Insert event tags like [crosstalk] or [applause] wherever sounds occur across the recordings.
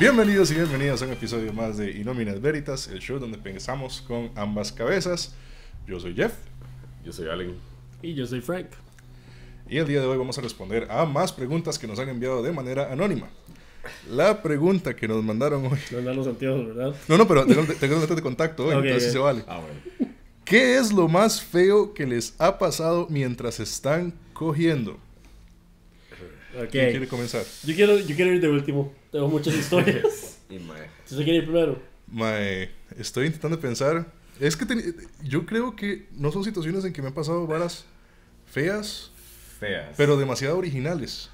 Bienvenidos y bienvenidas a un episodio más de Inominas Veritas, el show donde pensamos con ambas cabezas. Yo soy Jeff. Yo soy Allen. Y yo soy Frank. Y el día de hoy vamos a responder a más preguntas que nos han enviado de manera anónima. La pregunta que nos mandaron hoy. No dan los anteojos, ¿verdad? No, no, pero tengo, letras de contacto hoy, entonces sí ok. se vale. Ah, bueno. ¿Qué es lo más feo que les ha pasado mientras están cogiendo? Ok. ¿Quién quiere comenzar? Yo quiero, yo quiero ir de último. Tengo muchas historias. [laughs] Y mae. ¿Usted quiere ir primero? Mae, estoy intentando pensar. Es que teni- yo creo que no son situaciones en que me han pasado varas feas, Feas. pero demasiado originales.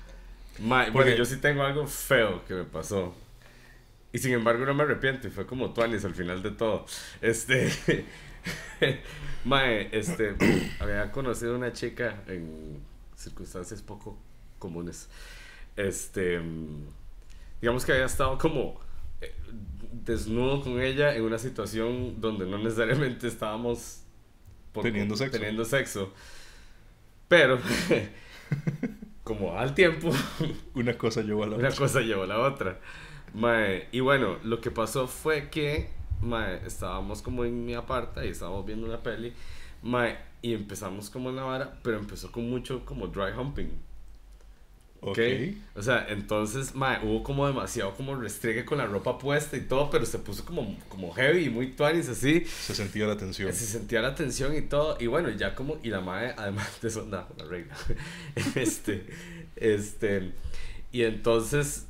Mae, Porque- bueno, yo sí tengo algo feo que me pasó. Y sin embargo no me arrepiento. Y fue como Tuanis al final de todo. Este. [laughs] Mae, este. [clears throat] había conocido a una chica en circunstancias poco comunes. Este. Digamos que había estado como. eh, Desnudo con ella en una situación donde no necesariamente estábamos por- Teniendo sexo. teniendo sexo. Pero, [laughs] como al tiempo, [laughs] Una cosa llevó a la una otra. cosa llevó a la otra. Mae, y bueno, lo que pasó fue que mae, estábamos como en mi aparta y estábamos viendo una peli. Mae, y empezamos como en la vara, pero empezó con mucho como dry humping. Ok. ¿ok? O sea, entonces, mae, hubo como demasiado como restriegue con la ropa puesta y todo, pero se puso como, como heavy y muy tuanis así. Se sentía la tensión. Se sentía la tensión y todo. Y bueno, ya como. Y la madre, además de eso, nada, la regla. [laughs] este. Este. Y entonces.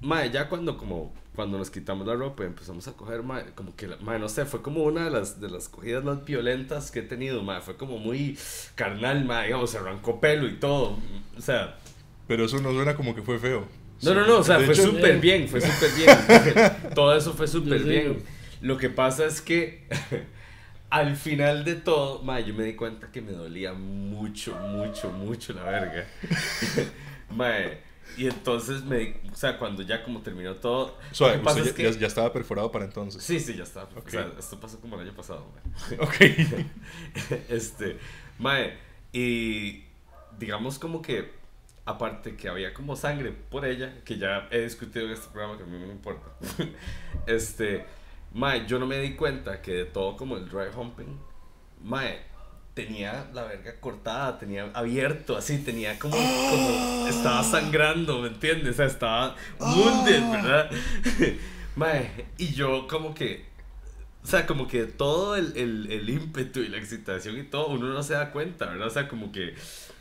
Madre, ya cuando como. Cuando nos quitamos la ropa y empezamos a coger, madre, como que, madre, no sé, fue como una de las, de las cogidas más violentas que he tenido, madre, fue como muy carnal, madre, digamos, se arrancó pelo y todo, o sea, Pero eso no suena como que fue feo. no, no, no, o sea, De fue súper bien, fue súper bien. [laughs] todo eso fue súper bien. Lo que pasa es que [laughs] al final de todo, ma, yo me di cuenta que me dolía mucho, mucho, mucho la verga. [laughs] Mae, y entonces me o sea, cuando ya como terminó todo, Suave, lo que pasa usted es ya, que... ya- ya estaba perforado para entonces. Sí, sí, ya está. Ok. O sea, esto pasó como el año pasado, mae. Ok. este, mae, y digamos como que, aparte que había como sangre por ella, que ya he discutido en este programa, que a mí no me importa, [laughs] este, mae, yo no me di cuenta que de todo como el dry humping, mae, tenía la verga cortada, tenía abierto, así, tenía como, como, [gasps] estaba sangrando, ¿me entiendes? O sea, estaba wounded, ¿verdad? [laughs] mae, y yo como que, o sea, como que todo el, el, el ímpetu y la excitación y todo, uno no se da cuenta, ¿verdad? O sea, como que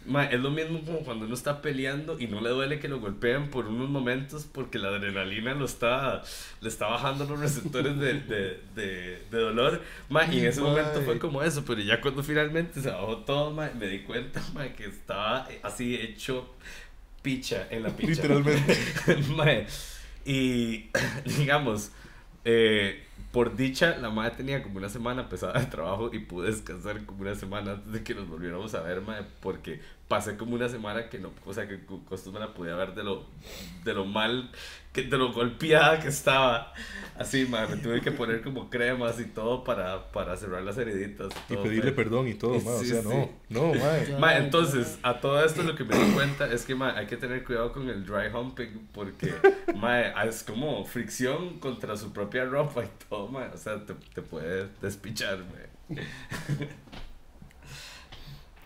ma, es lo mismo como cuando uno está peleando y no le duele que lo golpeen por unos momentos porque la adrenalina lo está, le está bajando los receptores de, de, de, de dolor. Ma, y en ese momento fue como eso, pero ya cuando finalmente se bajó todo, ma, me di cuenta ma, que estaba así hecho picha en la picha. Literalmente. [laughs] Mae, y [laughs] digamos, eh, por dicha, la madre tenía como una semana pesada de trabajo y pude descansar como una semana antes de que nos volviéramos a ver, mae, porque pasé como una semana que no, o sea, que costumbre la podía ver de lo, de lo mal, que, de lo golpeada que estaba. Así, mae, me tuve que poner como cremas y todo para, para cerrar las heriditas. Y todo, pedirle mae. perdón y todo, Sí, ma, O sí, sea, sí. no. No, mae. Ya. Ma, entonces, a todo esto lo que me di cuenta es que ma, hay que tener cuidado con el dry humping porque [laughs] ma, es como fricción contra su propia ropa y todo, ma, o sea, te, te puede despichar. ma. [laughs]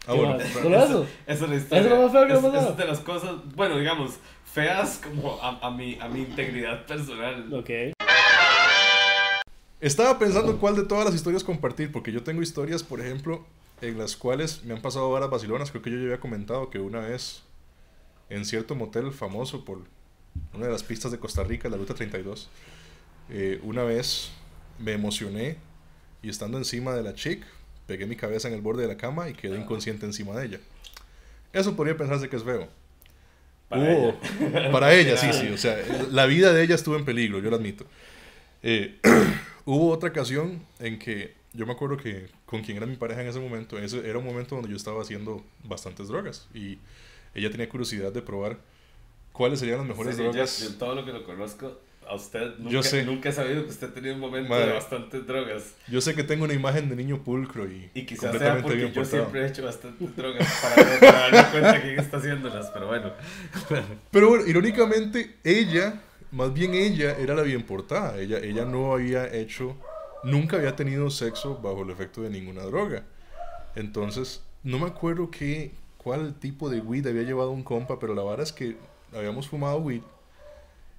Ah, bueno. ¿Qué más? ¿Solo eso? Esa es la historia. ¿Eso es lo más feo que Es- pasado? es de las cosas, bueno, digamos, feas como a, a, mi, a mi integridad personal. Ok. Estaba pensando cuál de todas las historias compartir, porque yo tengo historias, por ejemplo, en las cuales me han pasado varas vacilonas. Creo que yo ya había comentado que una vez en cierto motel famoso por una de las pistas de Costa Rica, la Ruta 32, eh, una vez me emocioné y estando encima de la chick, pegué mi cabeza en el borde de la cama y quedé inconsciente encima de ella. Eso podría pensarse que es feo. Para Hubo- ella. [laughs] para ella, sí, sí. O sea, la vida de ella estuvo en peligro, yo lo admito. Eh, [clears throat] hubo otra ocasión en que yo me acuerdo que con quien era mi pareja en ese momento, ese era un momento donde yo estaba haciendo bastantes drogas y ella tenía curiosidad de probar cuáles serían las mejores Sí, yo- drogas. yo todo lo que lo conozco, a usted nunca, Yo sé. nunca he sabido que usted ha tenido un momento Madre. de bastantes drogas. Yo sé que tengo una imagen de niño pulcro y, Y quizás sea porque bien yo portado. siempre he hecho bastantes drogas para, para darme cuenta quién está haciéndolas, pero bueno. [laughs] Pero bueno, irónicamente, ella más bien ella era la bien portada. Ella, ella no había hecho, nunca había tenido sexo bajo el efecto de ninguna droga. Entonces, no me acuerdo qué, cuál tipo de weed había llevado un compa, pero la verdad es que habíamos fumado weed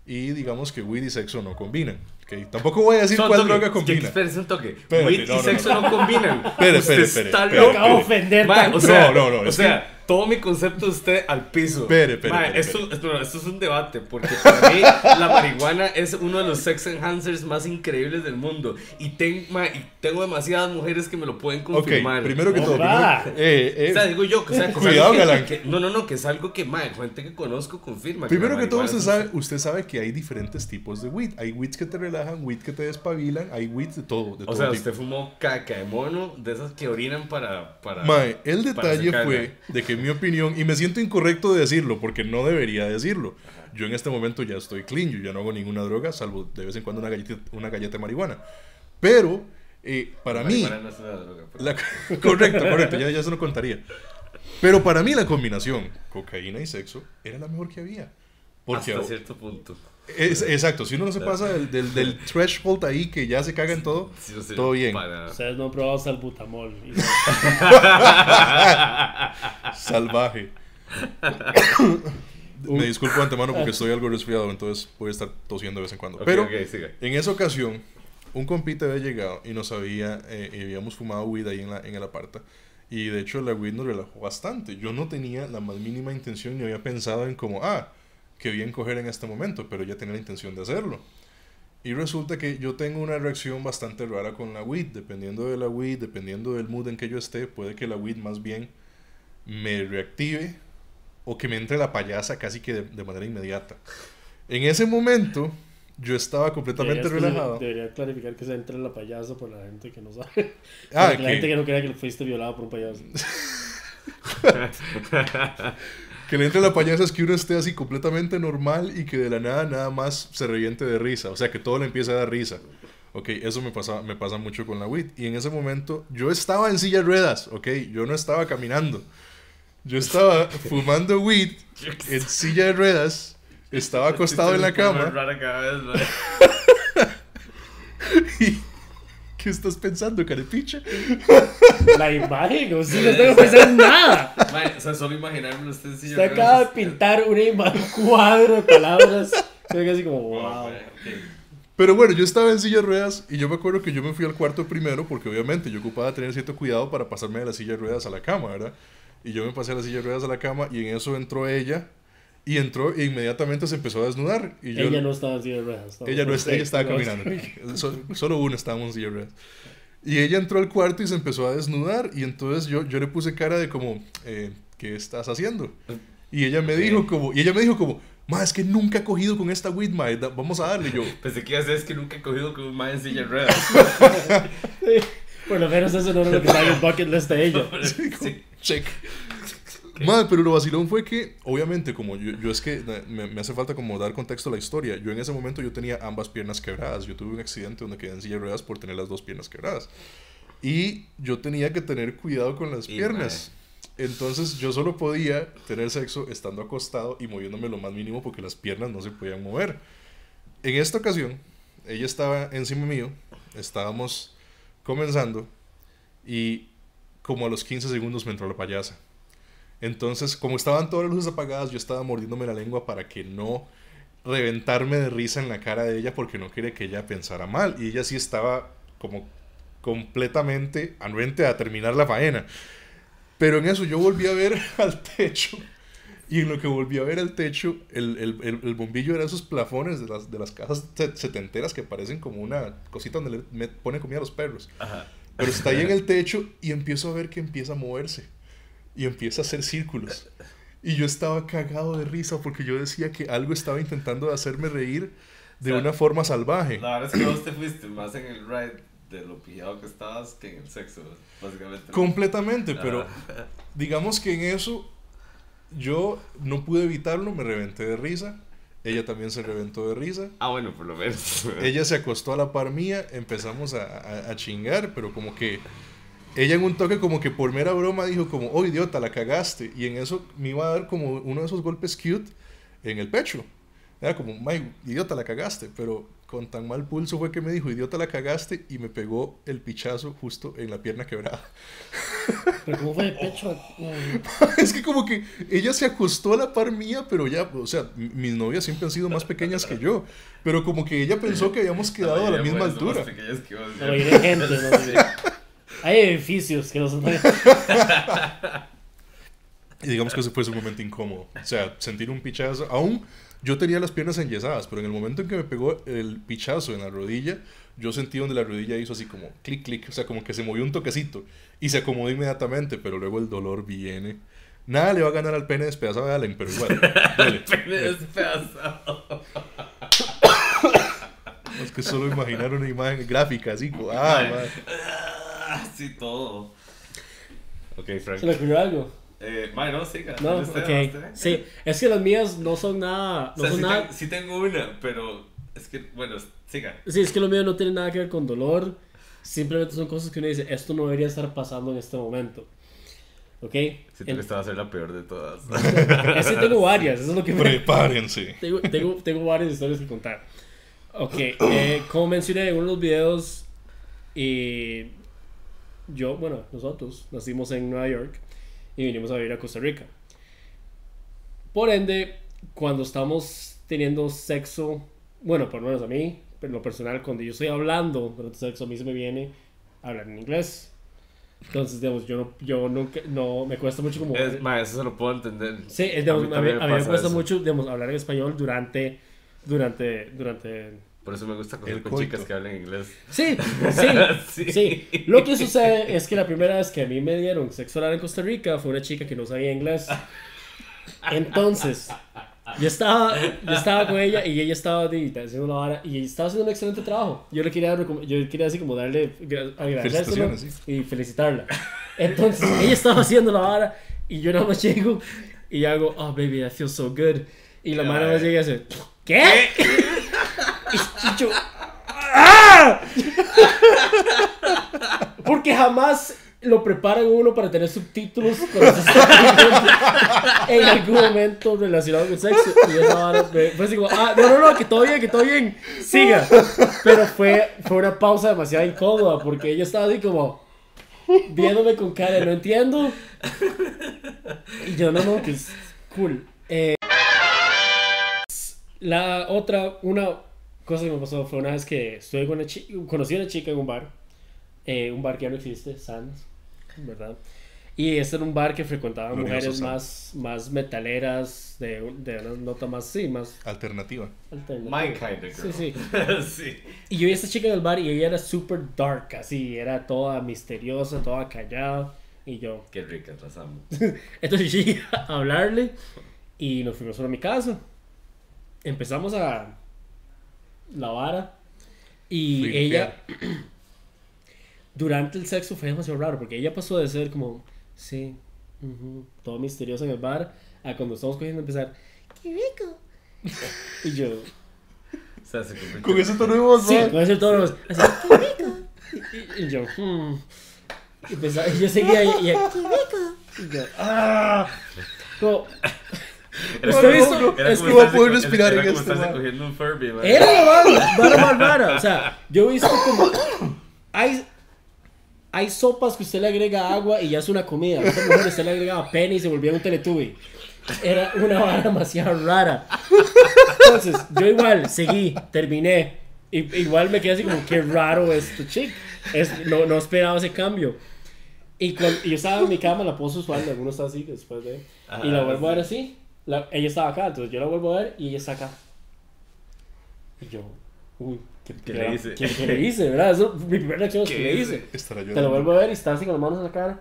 y digamos que weed y sexo no combinan. ¿ok? Tampoco voy a decir Son cuál toque. droga combina. Espérese un toque. Espérate, Weed no, y no, sexo no, combinan. Espere, espere, espere, está loco. espere. Acabo de ofender tanto. o sea, No, no, no, o sea, todo mi concepto de usted al piso. Espere, espere, espere, esto, espere. esto es un debate, porque para mí [laughs] la marihuana es uno de los sex enhancers más increíbles del mundo. Y, ten- mae, y tengo demasiadas mujeres que me lo pueden confirmar. primero que todo. Primero- eh, eh, O sea, digo yo, que, o sea, que Cuidado, que- que- no, no, no, que es algo que, mae, gente que conozco confirma. Primero la que todo, usted sabe, usted sabe que hay diferentes tipos de weed. Hay weeds que te relajan, weed que te despabilan, hay weeds de todo. De O todo sea, tipo. usted fumó caca de mono, de esas que orinan para... para Mae, el detalle fue de que mi opinión, y me siento incorrecto de decirlo porque no debería decirlo. Yo en este momento ya estoy clean, yo ya no hago ninguna droga, salvo de vez en cuando una galleta, una galleta de marihuana. Pero, eh, para La mí, marihuana no es una droga, pero- la- [laughs] correcto, correcto, ya, ya se lo contaría. Pero para mí la combinación cocaína y sexo era la mejor que había. Porque Hasta cierto punto. Es, exacto, si uno no se pasa del, del, del [laughs] threshold ahí que ya se caga en todo, Sí, sea, todo bien. para- Ustedes no han probado salbutamol. Y- [laughs] Salvaje. [coughs] Me disculpo de antemano porque estoy algo resfriado, entonces voy a estar tosiendo de vez en cuando. Ok, Pero ok, siga. en esa ocasión, un compita había llegado y nos había, eh, y habíamos fumado weed ahí en, la, en el aparta. Y de hecho la weed nos relajó bastante. Yo no tenía la más mínima intención ni había pensado en como, ah, que bien coger en este momento, pero ya tenía la intención de hacerlo. Y resulta que yo tengo una reacción bastante rara con la weed. Dependiendo de la weed, dependiendo del mood en que yo esté, puede que la weed más bien me reactive o que me entre la payasa casi que de, de manera inmediata. En ese momento, yo estaba completamente Deberías- relajado. Debería clarificar que se entre la payasa por la gente que no sabe. Ah, [laughs] que la gente que no crea que fuiste violado por un payaso. [laughs] [laughs] Que le entre la payasa es que uno esté así completamente normal y que de la nada nada más se reviente de risa. O sea, que todo le empieza a dar risa. Ok, eso me pasa, me pasa mucho con la weed. Y en ese momento yo estaba en silla de ruedas, ok, yo no estaba caminando. Yo estaba [laughs] fumando weed en silla de ruedas, estaba [laughs] acostado en la cama. y- [laughs] ¿Qué estás pensando, carepicha? La imagen, o sea, no tengo que pensar en nada. O sea, solo imaginarme usted en silla Usted de acaba de ruedas. pintar una ima- un cuadro de palabras. Se ve así como, wow. Pero bueno, yo estaba en silla de ruedas y yo me acuerdo que yo me fui al cuarto primero porque obviamente yo ocupaba tener cierto cuidado para pasarme de la silla de ruedas a la cama, ¿verdad? Y yo me pasé a la silla de ruedas a la cama y en eso entró ella y entró e inmediatamente se empezó a desnudar. Y yo, Ella no estaba así de ruedas. ella no, ella estaba caminando. So- solo uno estábamos en silla de ruedas. Y ella entró al cuarto y se empezó a desnudar y entonces yo, yo le puse cara de como, eh, ¿qué estás haciendo? Y ella me dijo como, y ella me dijo como, ma, es que nunca he cogido con esta weed, ma, vamos a darle. Y yo, Pensé que iba a es que nunca he cogido con un mae en silla de ruedas. [laughs] [laughs] Por lo menos eso no era lo que estaba en el bucket list de ella. Sí, como, Sí. Check. Madre, pero lo vacilón fue que, obviamente, como yo, yo es que me, me hace falta como dar contexto a la historia. Yo en ese momento yo tenía ambas piernas quebradas. Yo tuve un accidente donde quedé en silla de ruedas por tener las dos piernas quebradas. Y yo tenía que tener cuidado con las Y, piernas. Entonces yo solo podía tener sexo estando acostado y moviéndome lo más mínimo porque las piernas no se podían mover. En esta ocasión, ella estaba encima mío, estábamos comenzando y como a los 15 segundos me entró la payasa. Entonces, como estaban todas las luces apagadas, yo estaba mordiéndome la lengua para que no reventarme de risa en la cara de ella porque no quería que ella pensara mal. Y ella sí estaba como completamente anuente a terminar la faena. Pero en eso yo volví a ver [laughs] al techo. Y en lo que volví a ver al techo, el, el, el, el bombillo era esos plafones de las, de las casas se- setenteras que parecen como una cosita donde le ponen comida a los perros. Ajá. Pero está ahí en [laughs] el techo y empiezo a ver que empieza a moverse. Y empieza a hacer círculos. Y yo estaba cagado de risa porque yo decía que algo estaba intentando hacerme reír de O sea, una forma salvaje. La verdad es que vos te fuiste más en el ride de lo pillado que estabas que en el sexo, básicamente. Completamente, pero Ajá. [laughs] digamos que en eso yo no pude evitarlo, me reventé de risa. Ella también se reventó de risa. Ah, bueno, por lo menos. Ella se acostó a la par mía, empezamos a, a- a chingar, pero como que ella en un toque como que por mera broma dijo como, oh idiota, la cagaste. Y en eso me iba a dar como uno de esos golpes cute en el pecho. Era como, May, idiota, la cagaste. Pero con tan mal pulso fue que me dijo, idiota, la cagaste. Y me pegó el pichazo justo en la pierna quebrada. [laughs] Pero ¿cómo fue de pecho? [laughs] Es que como que ella se acostó a la par mía, pero ya, o sea, mis novias siempre han sido más pequeñas que yo. Pero como que ella pensó que habíamos quedado a la misma altura. Pero hay de gente, no [laughs] sé. Hay edificios que no son. Y digamos que ese fue su momento incómodo. O sea, sentir un pichazo. Aún yo tenía las piernas enyesadas, pero en el momento en que me pegó el pichazo en la rodilla, yo sentí donde la rodilla hizo así como clic, clic. O sea, como que se movió un toquecito. Y se acomodó inmediatamente, pero luego el dolor viene. Nada le va a ganar al pene despedazado de Allen, pero igual. [laughs] duele. Pene despedazado. Es que solo imaginar una imagen gráfica así. como, Ah, madre. Sí, todo. Ok, Frank. ¿Se le ocurrió algo? Eh, mae, no, siga. No, usted, dale ok. usted. Sí, es que las mías no son nada. O No sea, son sí, nada. ten- sí tengo una, pero es que, bueno, siga. Sí, es que lo mío no tiene nada que ver con dolor. Simplemente son cosas que uno dice, esto no debería estar pasando en este momento. ¿Ok? Siento En- esta va a ser la peor de todas. [laughs] es que tengo varias, eso es lo que me... Prepárense. [laughs] tengo, tengo, tengo varias historias que contar. Ok, eh, como mencioné en uno de los videos, y yo, bueno, nosotros nacimos en Nueva York y vinimos a vivir a Costa Rica. Por ende, cuando estamos teniendo sexo, bueno, por lo menos a mí, en lo personal, cuando yo estoy hablando durante sexo, a mí se me viene hablar en inglés. Entonces, digamos, yo no, yo nunca, no, me cuesta mucho como... Es, mae, eso se lo puedo entender. Sí, digamos, a, mí, también a mí me pasa cuesta eso. mucho digamos, hablar en español durante, durante, durante... Por eso me gusta coger con chicas que hablan inglés. Sí, [laughs] sí, Sí. sí. Lo que sucede es que la primera vez que a mí me dieron sexo oral en Costa Rica fue una chica que no sabía inglés. Entonces, yo estaba, yo estaba con ella y ella estaba haciendo la vara y estaba haciendo un excelente trabajo. Yo le quería, yo quería así como darle, Felicitaciones, y felicitarla. Entonces, ella estaba haciendo la vara y yo nada más llego y hago, oh baby, that feels so good. Y la Ya, mano más llega y hace, ¿qué? Y yo. Porque jamás lo preparan uno para tener subtítulos cuando se está en algún momento relacionado con sexo. Y esa vara me- fue así como, ah, no, no, no, que todo bien, que todo bien, siga. Pero fue, fue una pausa demasiado incómoda porque ella estaba así como viéndome con cara, no entiendo. Y yo, no, no, que es cool. Eh, la otra, una cosa que me pasó fue una vez que estuve con una chica, conocí a una chica en un bar, eh, un bar que ya no existe, Sands, ¿verdad? Y este era un bar que frecuentaban Glorioso mujeres más, más metaleras, de, de una nota más, sí, más Alternativa. alternativa. My kind of Sí, girl. sí. [laughs] sí. Y yo vi a esta chica en el bar y ella era super dark, así, era toda misteriosa, toda callada. Y yo, Qué ricas las amo. [laughs] entonces yo llegué a hablarle y nos fuimos a mi casa. Empezamos a la vara y ella [clears throat] durante el sexo fue demasiado raro porque ella pasó de ser como, sí, todo misteriosa en el bar a cuando estamos cogiendo empezar, qué rico. Y yo, O [laughs] sea, se convirtió- Con ese tono de voz, Sí, con ese tono. Así, ¡qué rico! [laughs] Y, y yo, hmm. Y, pensaba- y yo seguía y, y, [laughs] ¡qué rico! Y yo, ¡ah! Como, Era era Es que voy a poder respirar en este, man. cogiendo un Furby, man. era la vara, vara más [laughs] rara. O sea, yo he visto como. Hay, hay sopas que usted le agrega agua y ya es una comida. A esta mujer usted le agregaba pene y se volvía un teletubby. Era una vara demasiado rara. Entonces, yo igual seguí, terminé. Y, igual me quedé así como, qué raro esto, chick. Es, no, no esperaba ese cambio. Y, cuando, y yo estaba en mi cama, la pose usual, alguno está así después de. y la Ajá, vuelvo a ver sí. así. La- ella estaba acá, entonces yo la vuelvo a ver y ella está acá. Y yo, uy, ¿qué, ¿Qué le hice? ¿Qué, qué le hice, verdad? Eso, mi primera reacción es ¿Qué que le hice? Te lo vuelvo a ver y está así con las manos en la cara.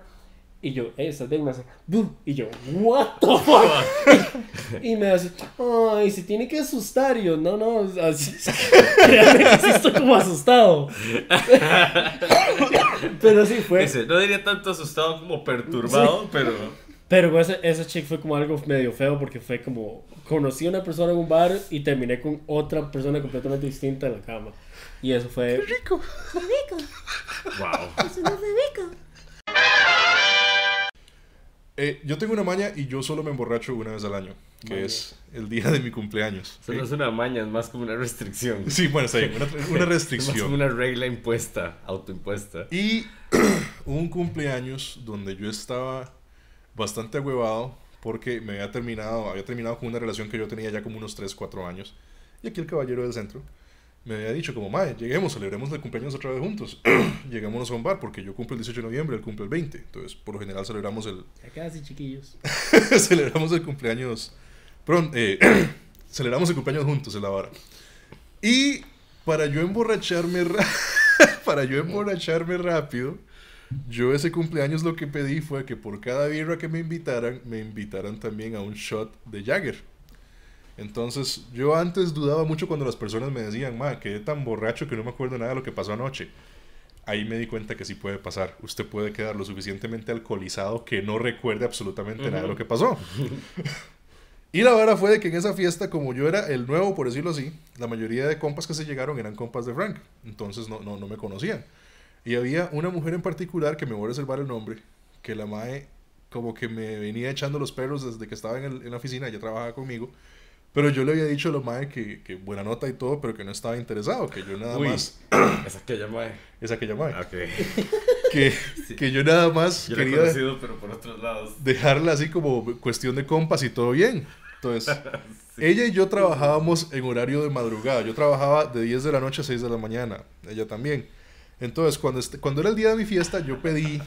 Y yo, hey, estás bien, me hace, "Boo". Y yo, what the [laughs] fuck. [laughs] y me hace, ay, se tiene que asustar. Y yo, no, no, así, [laughs] créanme que sí estoy como asustado. Pero sí fue. Dice, no diría tanto asustado como perturbado, pero. Pero ese, ese chick fue como algo medio feo porque fue como, conocí a una persona en un bar y terminé con otra persona completamente distinta en la cama. Y eso fue... Rico. Wow. Eh, yo tengo una maña y yo solo me emborracho una vez al año, que Maña. es el día de mi cumpleaños. Eso no es una maña, es más como una restricción. [laughs] Sí, bueno, está bien, una, una [laughs] Es más como restricción. una regla impuesta, autoimpuesta. Y [clears throat] un cumpleaños donde yo estaba bastante agüevado porque me había terminado, había terminado con una relación que yo tenía ya como unos 3, 4 años. Y aquí el caballero del centro me había dicho como, mae, lleguemos, celebremos el cumpleaños otra vez juntos. [clears throat] Lleguémonos a un bar porque yo cumplo el 18 de noviembre, él cumple el 20. Entonces, por lo general celebramos el, Ya casi, chiquillos. [laughs] celebramos el cumpleaños pronto, eh, [clears throat] celebramos el cumpleaños juntos en la vara. Y para yo emborracharme ra- [laughs] para yo emborracharme rápido, yo ese cumpleaños lo que pedí fue que por cada birra que me invitaran, me invitaran también a un shot de Jagger. Entonces, yo antes dudaba mucho cuando las personas me decían, ma, quedé tan borracho que no me acuerdo nada de lo que pasó anoche. Ahí me di cuenta que sí puede pasar. Usted puede quedar lo suficientemente alcoholizado que no recuerde absolutamente nada de lo que pasó. [laughs] y la verdad fue de que en esa fiesta, como yo era el nuevo, por decirlo así, la mayoría de compas que se llegaron eran compas de Frank. Entonces no, no, no me conocían. Y había una mujer en particular, que me voy a reservar el nombre, que la mae como que me venía echando los perros desde que estaba en, el- en la oficina, ella trabajaba conmigo. Pero yo le había dicho a la mae que, que buena nota y todo, pero que no estaba interesado, que yo nada Uy. más... [coughs] Esa que llama. Esa que mae. Ok. [laughs] Que, [laughs] Sí. que yo nada más Yo quería conocido, pero por otros lados. dejarla así como cuestión de compas y todo bien. Entonces, [laughs] Sí. ella y yo trabajábamos en horario de madrugada. Yo trabajaba de 10 de la noche a 6 de la mañana. Ella también. Entonces, cuando, este- cuando era el día de mi fiesta, yo pedí,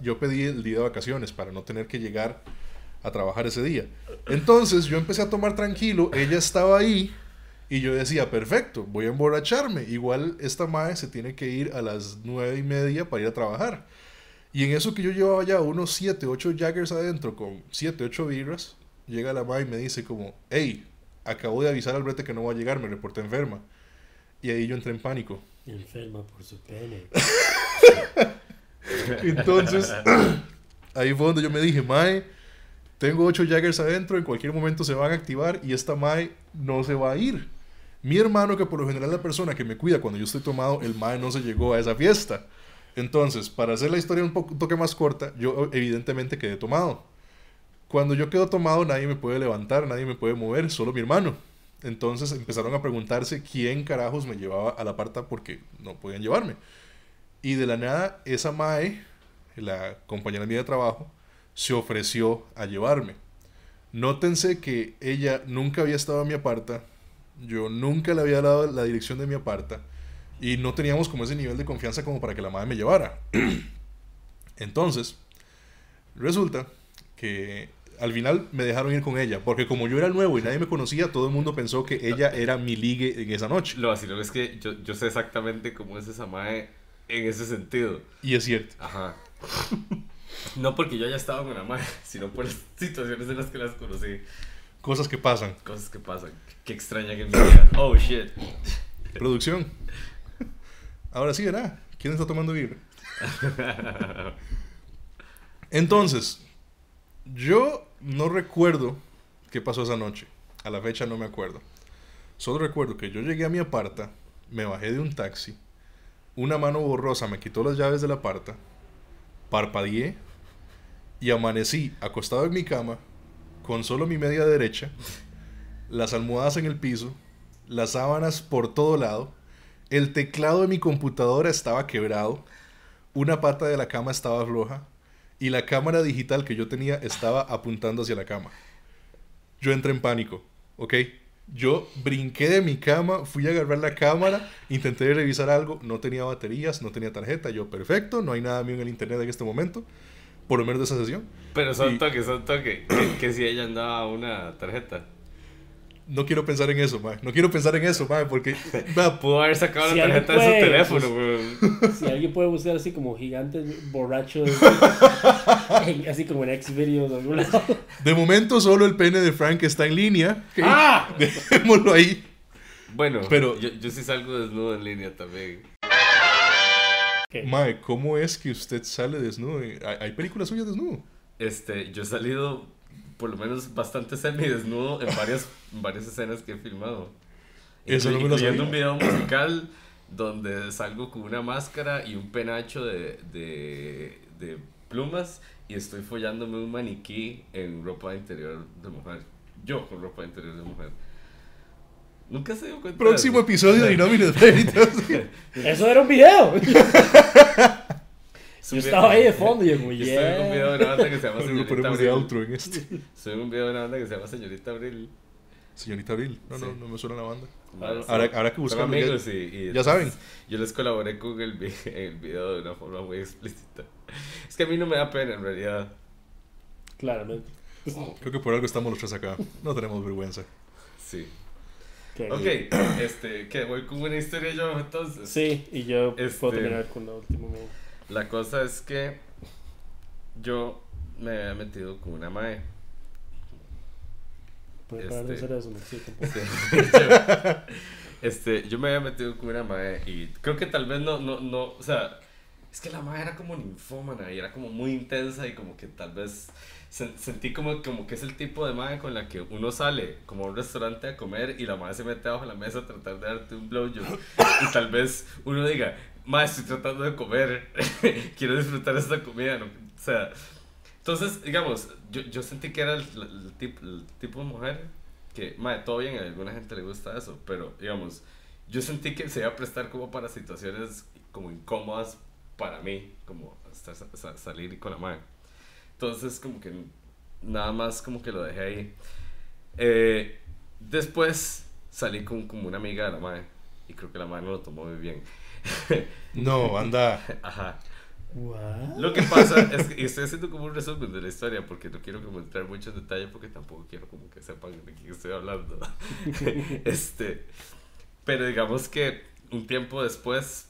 yo pedí el día de vacaciones para no tener que llegar a trabajar ese día. Entonces, yo empecé a tomar tranquilo. Ella estaba ahí y yo decía, perfecto, voy a emborracharme. Igual esta madre se tiene que ir a las 9 y media para ir a trabajar. Y en eso que yo llevaba ya unos 7, 8 Jaggers adentro con 7, 8 birras, llega la madre y me dice como, hey, acabo de avisar al brete que no va a llegar, me reporté enferma. Y ahí yo entré en pánico. Enferma por su pene. [laughs] Entonces, ahí fue donde yo me dije, Mae, tengo 8 Jaggers adentro, en cualquier momento se van a activar y esta Mae no se va a ir. Mi hermano, que por lo general es la persona que me cuida cuando yo estoy tomado, el Mae no se llegó a esa fiesta. Entonces, para hacer la historia un, poco, un toque más corta, yo evidentemente quedé tomado. Cuando yo quedo tomado, nadie me puede levantar, nadie me puede mover, solo mi hermano. Entonces empezaron a preguntarse quién carajos me llevaba a la parta porque no podían llevarme. Y de la nada, esa Mae, la compañera mía de trabajo, se ofreció a llevarme. Nótense que ella nunca había estado en mi aparta, yo nunca le había dado la dirección de mi aparta y no teníamos como ese nivel de confianza como para que la madre me llevara. [clears throat] Entonces, resulta que al final me dejaron ir con ella, porque como yo era nuevo y nadie me conocía, todo el mundo pensó que ella era mi ligue en esa noche. Lo vacilón es que yo, yo sé exactamente cómo es esa mae en ese sentido. Y es cierto. Ajá. No porque yo haya estado con la mae, sino por las situaciones en las que las conocí. Cosas que pasan. Cosas que pasan. Qué extraña que mi vida. Oh shit. Producción. Ahora sí, ¿verdad? ¿Quién está tomando birra? [laughs] Entonces, yo no recuerdo qué pasó esa noche. A la fecha no me acuerdo. Solo recuerdo que yo llegué a mi aparta, me bajé de un taxi, una mano borrosa me quitó las llaves de la aparta, parpadeé y amanecí acostado en mi cama con solo mi media derecha, las almohadas en el piso, las sábanas por todo lado, el teclado de mi computadora estaba quebrado, una pata de la cama estaba floja y la cámara digital que yo tenía estaba apuntando hacia la cama. Yo entré en pánico, ¿ok? Yo brinqué de mi cama, fui a agarrar la cámara, intenté revisar algo, no tenía baterías, no tenía tarjeta, yo perfecto, no hay nada mío en el internet en este momento, por lo menos de esa sesión. Pero son Y- toques, son toques. Que, que si ella andaba una tarjeta. No quiero pensar en eso, mae. No quiero pensar en eso, mae, porque... [laughs] Pudo haber sacado Si la tarjeta de su teléfono, pues- weón. Si alguien puede buscar así como gigantes borrachos, [laughs] así como en X-Videos o algún lado. De momento solo el pene de Frank está en línea. [laughs] ¡Ah! Dejémoslo ahí. Bueno, Pero- yo, yo sí salgo desnudo en línea también. Mae, ¿cómo es que usted sale desnudo? ¿Hay, hay películas suyas desnudo? Este, yo he salido por lo menos bastante semidesnudo en varias, en varias escenas que he filmado. Eso no me lo Incluyendo sabía. un video musical donde salgo con una máscara y un penacho de, de, de plumas y estoy follándome un maniquí en ropa interior de mujer. Yo con ropa interior de mujer. Nunca se dio cuenta. de Próximo eso? episodio de [laughs] Inóminos. Eso era un video. [laughs] Yo estaba ahí de [laughs] fondo y yo Yo estoy en un video de una banda que se llama [laughs] Señorita ponemos de Abril. outro en este. Estoy un video de una banda que se llama Señorita Abril. Señorita Abril. No, no, Sí. no me suena la banda. Ahora, Ahora, ahora que son buscamos. amigos Ya, y, y ya saben. Yo les colaboré con [laughs] el, video de una forma muy explícita. Es que a mí no me da pena en realidad. Claramente. Creo que por algo estamos los tres acá. No tenemos vergüenza. Sí. Ok. Ok, este, que voy con una historia yo entonces. Sí, y yo Este- puedo terminar con la última. La cosa es que yo me había metido con una mae. Puede parar de Este- hacer eso, no sí, tampoco. [laughs] yo, este, yo me había metido con una mae y creo que tal vez no, no, no, o sea, es que la mae era como ninfómana y era como muy intensa y como que tal vez sen- sentí como, como que es el tipo de mae con la que uno sale como a un restaurante a comer y la mae se mete abajo de la mesa a tratar de darte un blowjob y tal vez uno diga, mae, estoy tratando de comer, [laughs] quiero disfrutar esta comida, ¿no? o sea, entonces, digamos, yo, yo sentí que era el, el tipo, el tipo de mujer que, madre, todo bien, a alguna gente le gusta eso, pero, digamos, yo sentí que se iba a prestar como para situaciones como incómodas para mí, como sa- salir con la madre. Entonces, como que nada más como que lo dejé ahí. Eh, después salí con como una amiga de la madre y creo que la madre no lo tomó muy bien. [laughs] No, anda. Ajá. What? Lo que pasa es que estoy haciendo como un resumen de la historia porque no quiero como entrar mucho en detalle porque tampoco quiero como que sepan de quién estoy hablando. [laughs] este, pero digamos que un tiempo después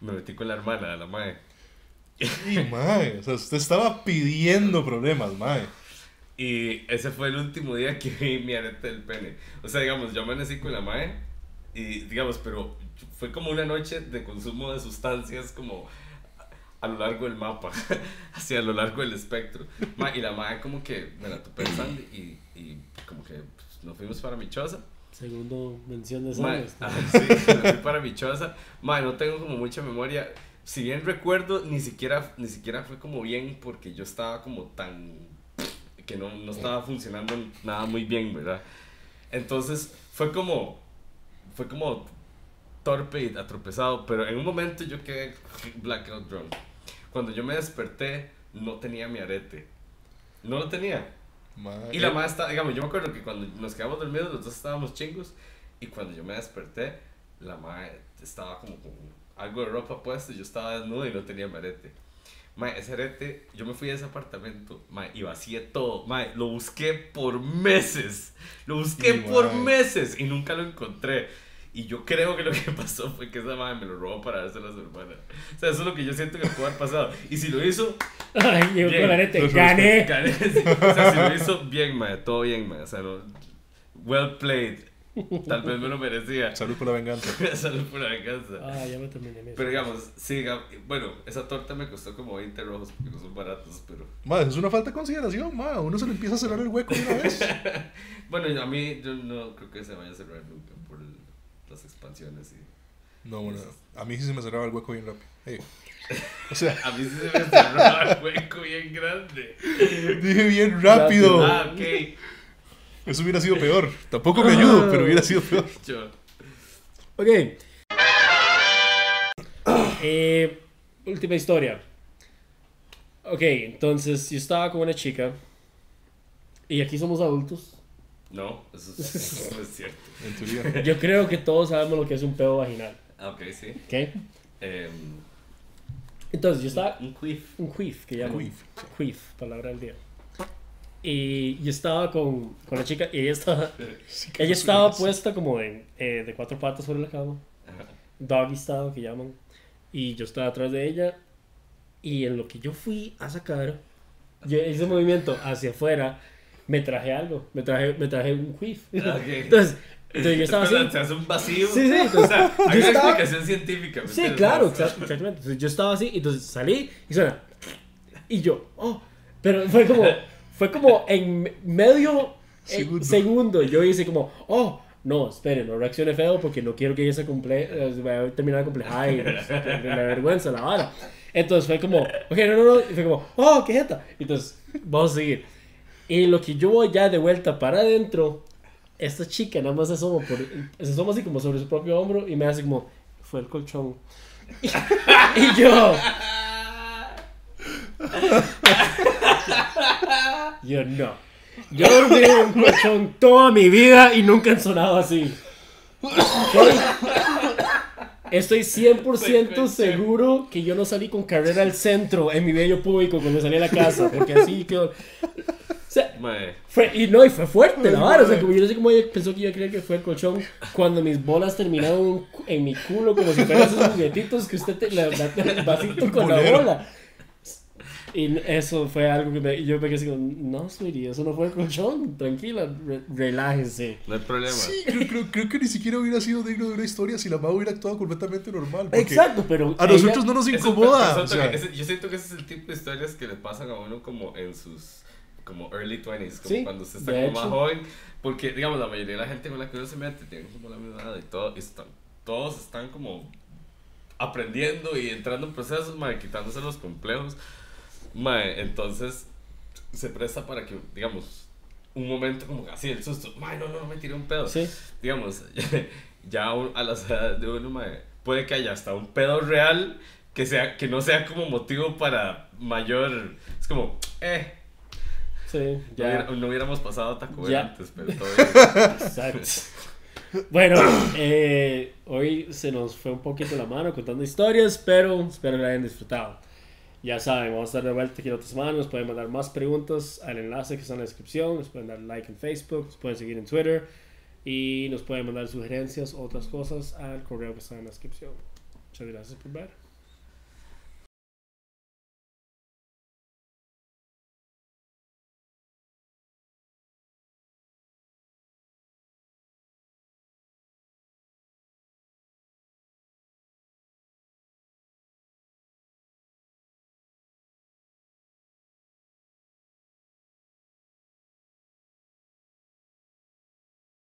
me metí con la hermana de la mae. Y, mae, o sea, usted estaba pidiendo problemas, mae. Y ese fue el último día que vi mi arete del pene. O sea, digamos, yo amanecí con la mae y digamos, pero fue como una noche de consumo de sustancias como a lo largo del mapa, [laughs] hacia a lo largo del espectro. Ma, y la mae como que me la topé en Sandy y, y como que pues, nos fuimos para mi choza. Segundo mención de Mae, sangre. ah, sí, [laughs] me fui para mi choza. Mae, no tengo como mucha memoria. Si bien recuerdo, ni siquiera, ni siquiera fue como bien porque yo estaba como tan... que no, no estaba funcionando nada muy bien, ¿verdad? Entonces fue como... fue como torpe y atropezado, pero en un momento yo quedé blackout drunk. Cuando yo me desperté, no tenía mi arete. No lo tenía. Mae. Y la madre está, digamos, yo me acuerdo que cuando nos quedamos dormidos, los dos estábamos chingos. Y cuando yo me desperté, la madre estaba como con algo de ropa puesta y yo estaba desnudo y no tenía mi arete. Mae, ese arete, yo me fui a ese apartamento, mae, y vacié todo. Mae, lo busqué por meses. Lo busqué Y, por meses y nunca lo encontré. Y yo creo que lo que [laughs] pasó fue que esa madre me lo robó para dárselo a su hermana. O sea, eso es lo que yo siento que pudo haber pasado. Y si lo hizo, Ay, llegó Bien. con la neta. Gané. Gané, sí. O sea, si lo hizo bien, mae, todo bien, mae. O sea, no, well played. Tal vez me lo merecía. Salud por la venganza. [laughs] Salud por la venganza. Ah, ya me terminé. mi- Pero digamos, sí, bueno, esa torta me costó como 20 rojos porque no son baratos, pero... Eso es una falta de consideración. A Uno se le empieza a cerrar el hueco de una vez. [laughs] Bueno, a mí yo no creo que se vaya a cerrar nunca las expansiones y... No, bueno, a mí sí se me cerraba el hueco bien rápido. Hey. [laughs] O sea, A mí sí se me cerró el hueco bien grande. dije bien rápido. Ah, ok. Eso hubiera sido peor. Tampoco me ayudo, pero hubiera sido peor. Yo, Ok. Eh, última historia. Ok, entonces yo estaba con una chica. Y aquí somos adultos. No, eso, es- [laughs] eso no es cierto. En. [laughs] Yo creo que todos sabemos lo que es un pedo vaginal. Ah, ok, sí. ¿Ok? Em, Entonces yo estaba. un quiff. Un queef, que llaman. Queef, Queef, palabra del día. Y yo estaba con, con la chica y ella estaba, [laughs] Sí ella estaba es. puesta como de, eh, de cuatro patas sobre la cama. Ajá. Doggy style, que llaman. Y yo estaba atrás de ella. Y en lo que yo fui a sacar, yo hice movimiento hacia afuera, me traje algo. Me traje, me traje un queef. Ah, ok. [laughs] Entonces, entonces yo estaba así. Hace un vacío. Sí, sí, [laughs] O entonces, sea, hay yo una estaba- explicación científica. ¿me Sí, entiendes? claro, O exactamente. Entonces, yo estaba así, entonces salí y suena. Y yo, oh, pero fue como, [laughs] fue como en me- medio eh, Segundo. segundo. Yo hice como, oh, no, espere, no reaccione feo porque no quiero que ella se, comple se vaya a terminar complejada y la vergüenza, la vara. Entonces fue como, ok, no, no, no. Y fue como, oh, qué jeta. Entonces, vamos a seguir. Y lo que yo voy ya de vuelta para adentro, esta chica nada más se asoma, por, se asoma así como sobre su propio hombro y me hace como, fue el colchón. [laughs] y yo, [laughs] yo no. Yo dormí en un colchón toda mi vida y nunca han sonado así. Estoy, estoy 100% seguro que yo no salí con carrera al centro en mi bello público cuando salí a la casa, porque así quedó. O sea, Mae, fue, y no, y fue fuerte la vara. O sea, como yo no sé cómo ella pensó que yo creía que fue el colchón cuando mis bolas terminaron en mi culo como si fueran esos juguetitos que usted te, la, la- el vasito con la Bolero. bola. Y eso fue algo que me, yo me quedé así como, no, sweetie, eso no fue el colchón. Tranquila, re- relájese. no hay problema. Sí, creo, creo- creo que ni siquiera hubiera sido digno de una historia si la mamá hubiera actuado completamente normal. porque Exacto, pero. A ella- nosotros no nos Eso- incomoda. o sea, ese- yo siento que ese es el tipo de historias que le pasan a uno como en sus como early 20s, como Sí, cuando usted está como más joven, porque digamos la mayoría de la gente con la que uno se mete tiene como la misma edad y todo, están, todos están como aprendiendo y entrando en procesos, mae, quitándose los complejos, mae, entonces se presta para que, digamos, un momento como que así el susto, mae, no, no, no me tiré un pedo, Sí, digamos, [laughs] ya a las edades de uno, mae, puede que haya hasta un pedo real que, sea, que no sea como motivo para mayor. Es como, eh, sí, ya. no hubiéramos pasado a Taco Bell antes, pero [laughs] bien. Exacto. Bueno, eh, hoy se nos fue un poquito la mano contando historias, pero espero que la hayan disfrutado. Ya saben, vamos a estar de vuelta aquí en otras semanas. Nos pueden mandar más preguntas al enlace que está en la descripción. Nos pueden dar like en Facebook, nos pueden seguir en Twitter y nos pueden mandar sugerencias o otras cosas al correo que está en la descripción. Muchas gracias por ver.